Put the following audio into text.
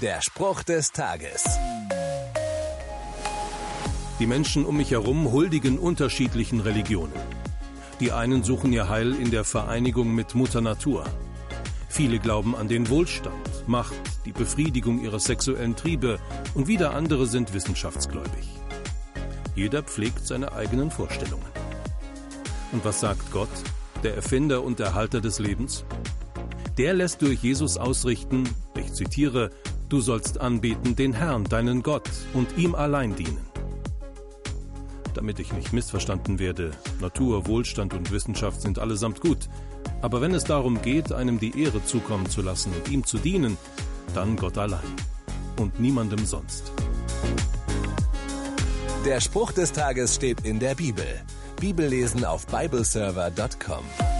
Der Spruch des Tages. Die Menschen um mich herum huldigen unterschiedlichen Religionen. Die einen suchen ihr Heil in der Vereinigung mit Mutter Natur. Viele glauben an den Wohlstand, Macht, die Befriedigung ihrer sexuellen Triebe und wieder andere sind wissenschaftsgläubig. Jeder pflegt seine eigenen Vorstellungen. Und was sagt Gott, der Erfinder und Erhalter des Lebens? Der lässt durch Jesus ausrichten, ich zitiere, du sollst anbeten den Herrn, deinen Gott, und ihm allein dienen. Damit ich nicht missverstanden werde, Natur, Wohlstand und Wissenschaft sind allesamt gut. Aber wenn es darum geht, einem die Ehre zukommen zu lassen und ihm zu dienen, dann Gott allein und niemandem sonst. Der Spruch des Tages steht in der Bibel. Bibellesen auf bibleserver.com.